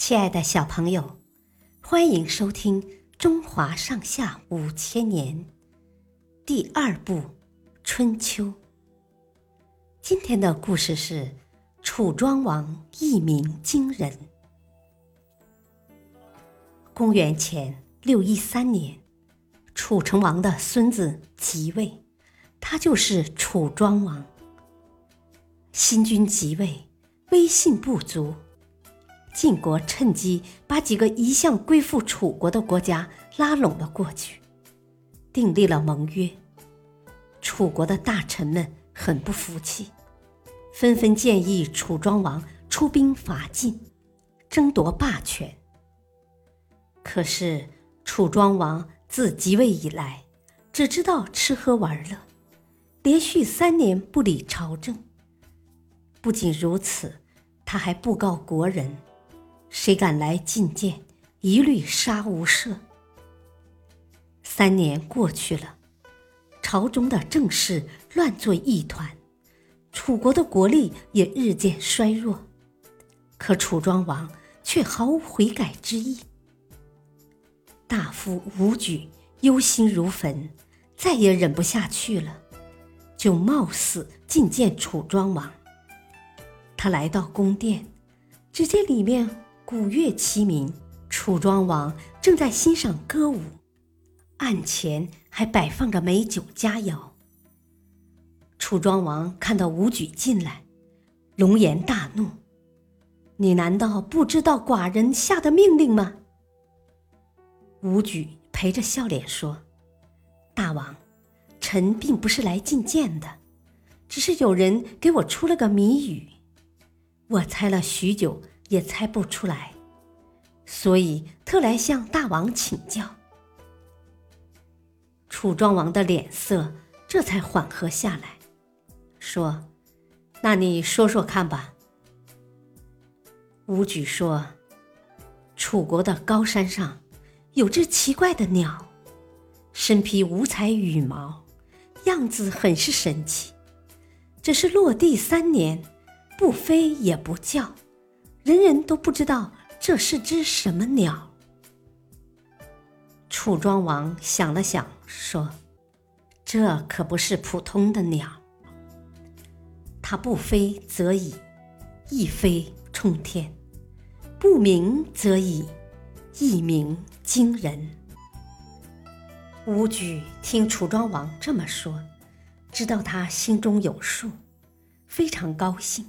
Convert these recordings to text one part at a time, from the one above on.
亲爱的小朋友，欢迎收听《中华上下五千年》第二部《春秋》。今天的故事是楚庄王一鸣惊人。公元前六一三年，楚成王的孙子即位，他就是楚庄王。新君即位，威信不足。晋国趁机把几个一向归附楚国的国家拉拢了过去，订立了盟约。楚国的大臣们很不服气，纷纷建议楚庄王出兵伐晋，争夺霸权。可是楚庄王自即位以来，只知道吃喝玩乐，连续三年不理朝政。不仅如此，他还布告国人。谁敢来觐见，一律杀无赦。三年过去了，朝中的政事乱作一团，楚国的国力也日渐衰弱。可楚庄王却毫无悔改之意。大夫伍举忧心如焚，再也忍不下去了，就冒死觐见楚庄王。他来到宫殿，只见里面。鼓乐齐鸣，楚庄王正在欣赏歌舞，案前还摆放着美酒佳肴。楚庄王看到武举进来，龙颜大怒：“你难道不知道寡人下的命令吗？”武举陪着笑脸说：“大王，臣并不是来觐见的，只是有人给我出了个谜语，我猜了许久。”也猜不出来，所以特来向大王请教。楚庄王的脸色这才缓和下来，说：“那你说说看吧。”武举说：“楚国的高山上有只奇怪的鸟，身披五彩羽毛，样子很是神奇。只是落地三年，不飞也不叫。”人人都不知道这是只什么鸟。楚庄王想了想，说：“这可不是普通的鸟。它不飞则已，一飞冲天；不鸣则已，一鸣惊人。”武举听楚庄王这么说，知道他心中有数，非常高兴。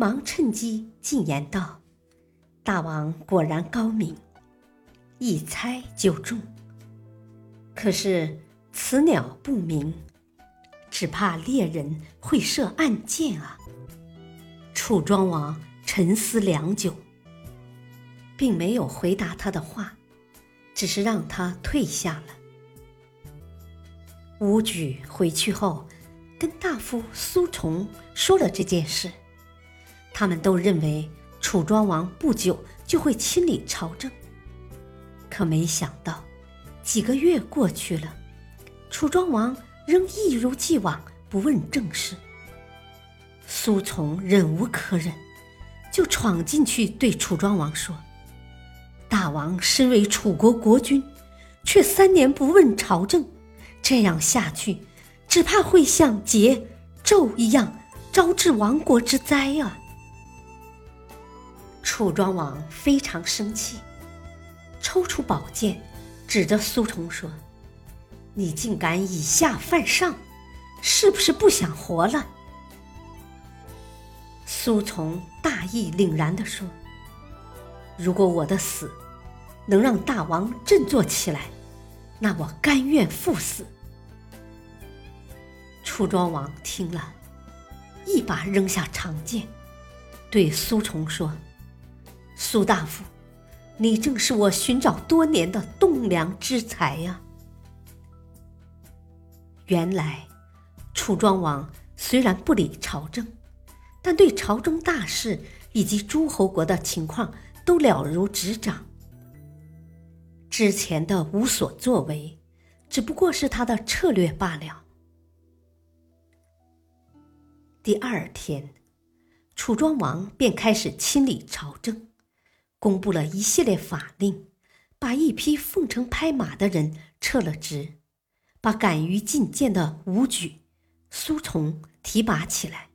忙趁机进言道：“大王果然高明，一猜就中。可是此鸟不鸣，只怕猎人会射暗箭啊！”楚庄王沉思良久，并没有回答他的话，只是让他退下了。武举回去后，跟大夫苏崇说了这件事。他们都认为楚庄王不久就会亲理朝政，可没想到，几个月过去了，楚庄王仍一如既往不问政事。苏从忍无可忍，就闯进去对楚庄王说：“大王身为楚国国君，却三年不问朝政，这样下去，只怕会像桀、纣一样，招致亡国之灾啊！”楚庄王非常生气，抽出宝剑，指着苏崇说：“你竟敢以下犯上，是不是不想活了？”苏从大义凛然地说：“如果我的死能让大王振作起来，那我甘愿赴死。”楚庄王听了，一把扔下长剑，对苏崇说。苏大夫，你正是我寻找多年的栋梁之才呀！原来，楚庄王虽然不理朝政，但对朝中大事以及诸侯国的情况都了如指掌。之前的无所作为，只不过是他的策略罢了。第二天，楚庄王便开始亲理朝政。公布了一系列法令，把一批奉承拍马的人撤了职，把敢于进谏的武举、苏从提拔起来，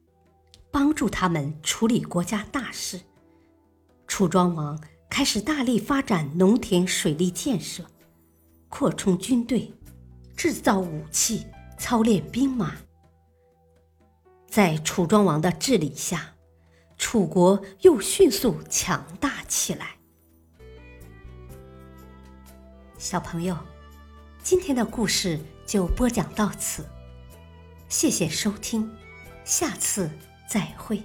帮助他们处理国家大事。楚庄王开始大力发展农田水利建设，扩充军队，制造武器，操练兵马。在楚庄王的治理下，楚国又迅速强大起来。小朋友，今天的故事就播讲到此，谢谢收听，下次再会。